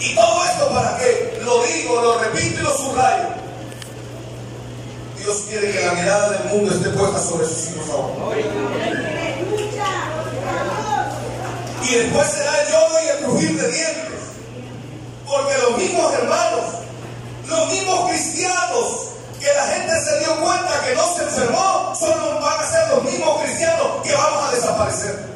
¿Y todo esto para qué? Lo digo, lo repito y lo subrayo. Dios quiere que la mirada del mundo esté puesta sobre sus hijos ahora. Y después será el lloro y el crujir de dientes. Porque los mismos hermanos, los mismos cristianos que la gente se dio cuenta que no se enfermó, solo van a ser los mismos cristianos que vamos a desaparecer.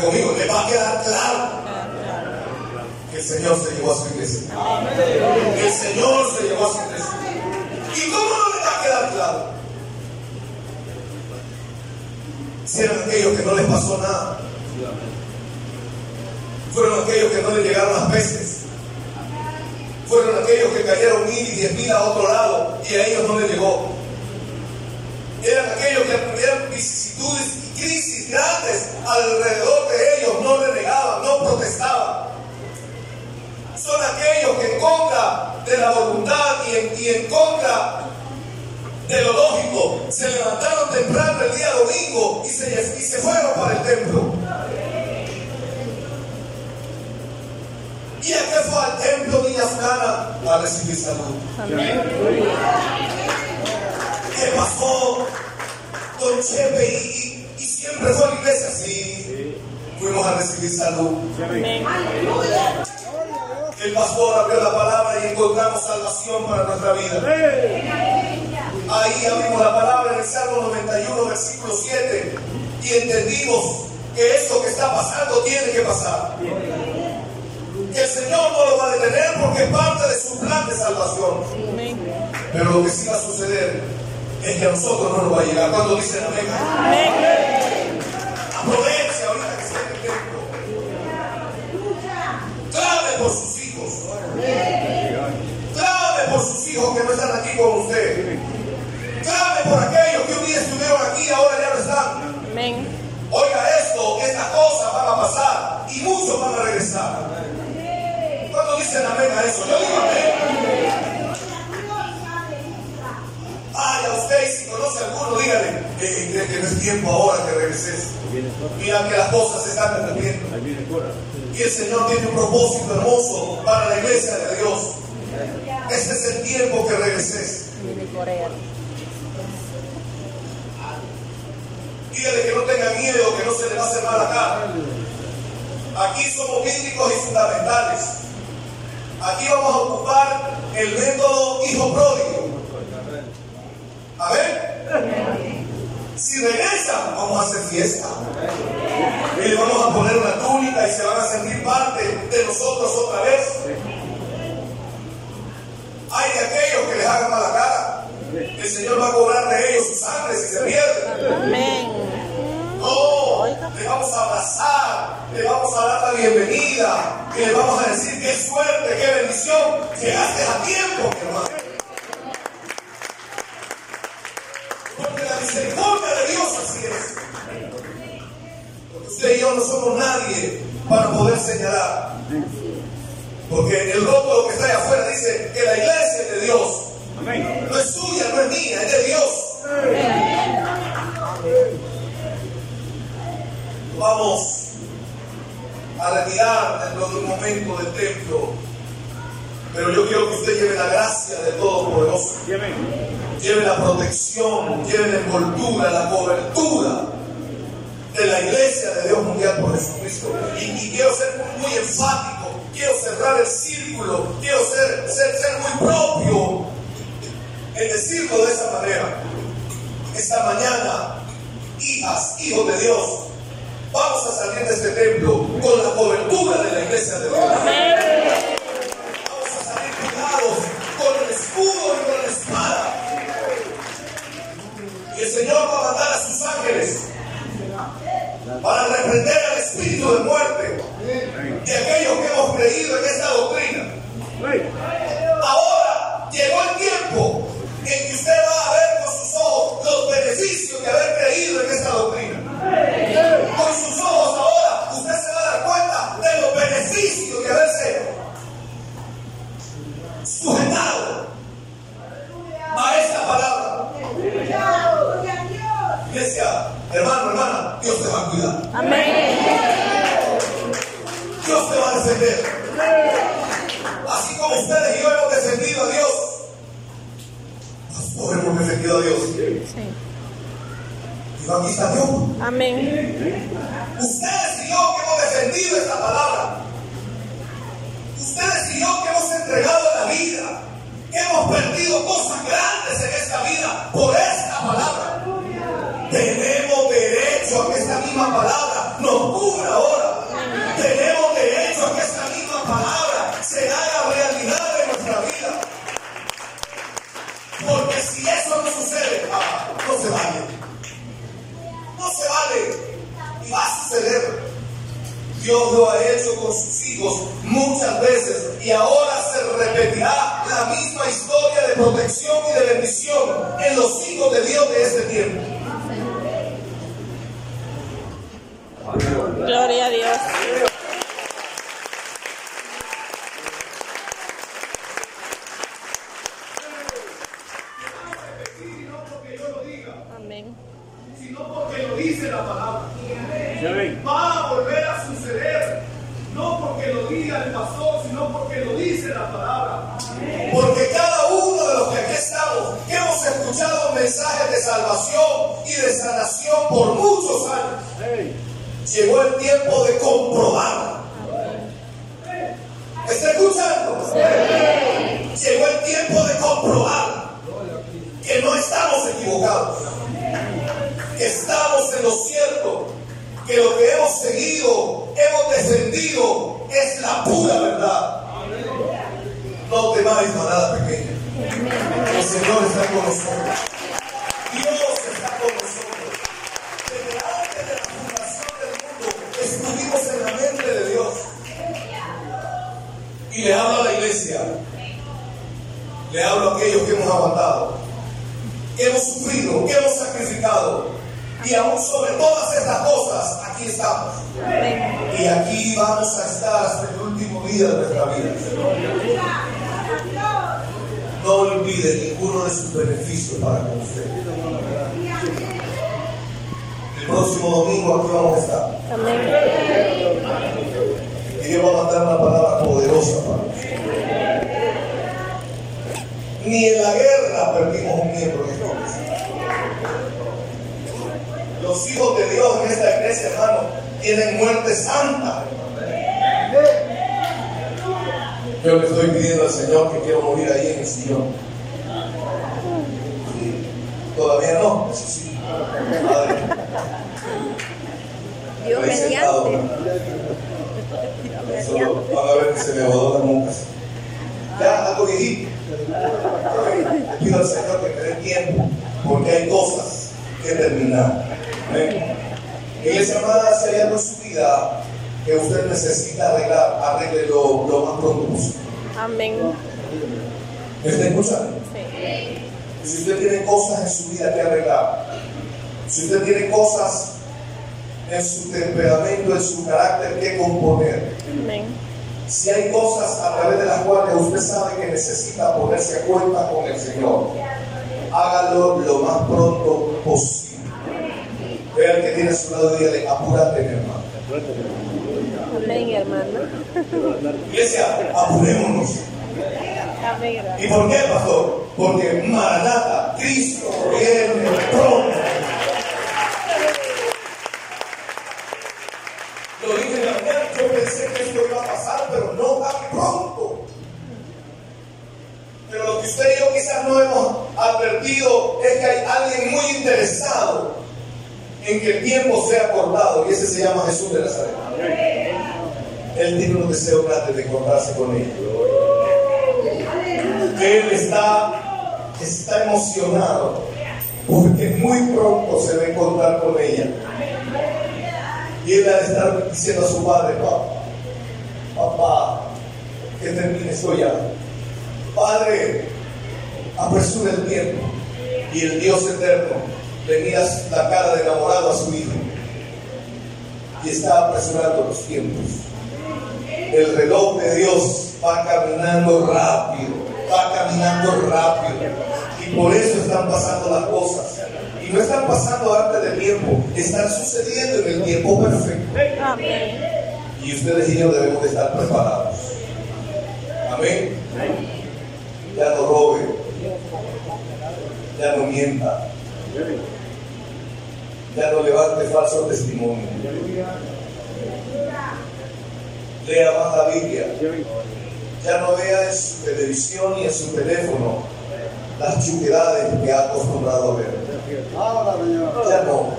Conmigo, le va a quedar claro que el Señor se llevó a su iglesia. Que el Señor se llevó a su iglesia. ¿Y cómo no le va a quedar claro? Si eran aquellos que no les pasó nada. Fueron aquellos que no les llegaron las pestes. Fueron aquellos que cayeron mil y diez mil a otro lado y a ellos no les llegó. Eran aquellos que tuvieron vicisitudes y crisis grandes alrededor de ellos, no renegaban, no protestaban. Son aquellos que en contra de la voluntad y en, y en contra de lo lógico se levantaron temprano el día domingo y se, y se fueron para el templo. ¿Y a qué fue al templo Niña Afgana? A recibir salud. ¿Qué pasó? Don Chepe y, y- siempre fue a la iglesia así. Fuimos a recibir salud. El pastor abrió la palabra y encontramos salvación para nuestra vida. Ahí abrimos la palabra en el Salmo 91, versículo 7, y entendimos que esto que está pasando tiene que pasar. Que el Señor no lo va a detener porque es parte de su plan de salvación. Pero lo que sí va a suceder es que a nosotros no nos va a llegar. Cuando dicen amén, aproveche ahorita que está el templo. Clame por sus hijos. Clame por sus hijos que no están aquí con usted. Clame por aquellos que un día estuvieron aquí y ahora ya no están. Oiga esto, estas cosas van a pasar y muchos van a regresar. ¿Cuándo dicen amén a eso? Yo digo amén. Ay, a usted, si conoce a alguno, dígale, eh, ¿cree que no es tiempo ahora que regreses? Mira que las cosas se están cumpliendo. Y el Señor tiene un propósito hermoso para la iglesia de Dios. Este es el tiempo que regreses. Dígale que no tenga miedo, que no se le va a hacer mal acá. Aquí somos bíblicos y fundamentales. Aquí vamos a ocupar el método hijo pródigo. A ver. Si regresan, vamos a hacer fiesta. Y le vamos a poner una túnica y se van a sentir parte de nosotros otra vez. Hay de aquellos que les hagan mala cara. El Señor va a cobrar de ellos su sangre si se pierden. No, le vamos a abrazar, le vamos a dar la bienvenida y le vamos a decir qué suerte, qué bendición. Llegaste a tiempo, hermano. Usted y yo no somos nadie para poder señalar. Porque el rótulo que está allá afuera dice que la iglesia es de Dios. No es suya, no es mía, es de Dios. Vamos a retirar dentro de un momento del templo. Pero yo quiero que usted lleve la gracia del Todopoderoso. Lleve la protección, lleve la envoltura, la cobertura de la iglesia de Dios mundial por Jesucristo. Y, y quiero ser muy, muy enfático, quiero cerrar el círculo, quiero ser, ser, ser muy propio en decirlo de esa manera. Esta mañana, hijas, hijos de Dios, vamos a salir de este templo con la cobertura de la iglesia de Dios. Te va a cuidar. Amén. Dios te va a defender. Así como ustedes y yo hemos defendido a Dios. Nosotros hemos defendido a Dios. Sí. Y aquí está Dios. Amén. Ustedes y yo que hemos defendido esta palabra. Ustedes y yo que hemos entregado la vida. Que hemos perdido cosas grandes en esta vida por esta Y va a suceder. Dios lo ha hecho con sus hijos muchas veces y ahora se repetirá la misma historia de protección y de bendición en los hijos de Dios de este tiempo. Gloria a Dios. De salvación y de sanación por muchos años, llegó el tiempo de comprobar. ¿Está escuchando? Llegó el tiempo de comprobar que no estamos equivocados, que estamos en lo cierto, que lo que hemos seguido, hemos defendido, es la pura verdad. No temáis manada pequeña. El Señor está con nosotros. Le hablo a la iglesia. Le hablo a aquellos que hemos aguantado, que hemos sufrido, que hemos sacrificado. Y aún sobre todas estas cosas, aquí estamos. Y aquí vamos a estar hasta el último día de nuestra vida. No olvide ninguno de sus beneficios para con usted. El próximo domingo aquí vamos a estar. Dios va a mandar una palabra poderosa para usted. Ni en la guerra perdimos un miembro esta iglesia. Los hijos de Dios en esta iglesia, hermano, tienen muerte santa. Yo le estoy pidiendo al Señor que quiero morir ahí en el sillón. Todavía no, eso sí. Padre, Dios mediante. Solo van a ver que se me botó la nuca. Ya, algo viejito. Le pido al Señor que me dé tiempo, porque hay cosas que terminar. Amén. Iglesia amada, si hay algo en su vida que usted necesita arreglar, arréglelo lo más pronto posible. Amén. ¿Me está escuchando? Sí. Si usted tiene cosas en su vida que arreglar, si usted tiene cosas en su temperamento, en su carácter que componer, Amén. si hay cosas a través de las cuales usted sabe que necesita ponerse a cuenta con el Señor, hágalo lo más pronto posible. Vea al que tiene a su lado y dígale, apúrate, mi hermano. Amén, hermano. Iglesia, apurémonos. Amén. ¿Y por qué, pastor? Porque Maranata, Cristo viene pronto. Deseo grande de encontrarse con ella. Él está, está emocionado porque muy pronto se va a encontrar con ella. Y él va a estar diciendo a su padre, papá, papá, que termine esto ya. Padre, apresura el tiempo. Y el Dios eterno le mira la cara de enamorado a su hijo. Y está apresurando los tiempos. El reloj de Dios va caminando rápido. va caminando rápido. Y por eso están pasando las cosas. Y no están pasando antes del tiempo, están sucediendo en el tiempo perfecto. Y ustedes y yo debemos de estar preparados. Amén. Ya no robe. Ya no mienta. Ya no levante falso testimonio. Lea más la Biblia. Ya no vea en su televisión y en su teléfono las chuquedades que ha acostumbrado a ver. Ya no.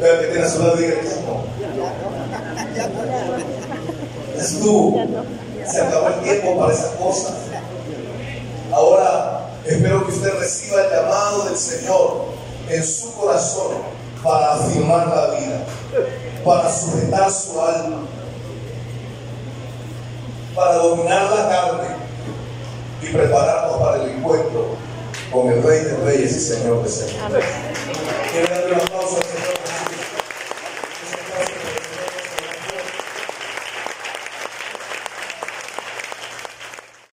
Pero que tiene su lado diga, ya no. No. Se acabó el tiempo para esas cosas. Ahora espero que usted reciba el llamado del Señor en su corazón para afirmar la vida, para sujetar su alma, para dominar la carne y prepararnos para el encuentro con el Rey de Reyes y Señor de Señores. Quiero darle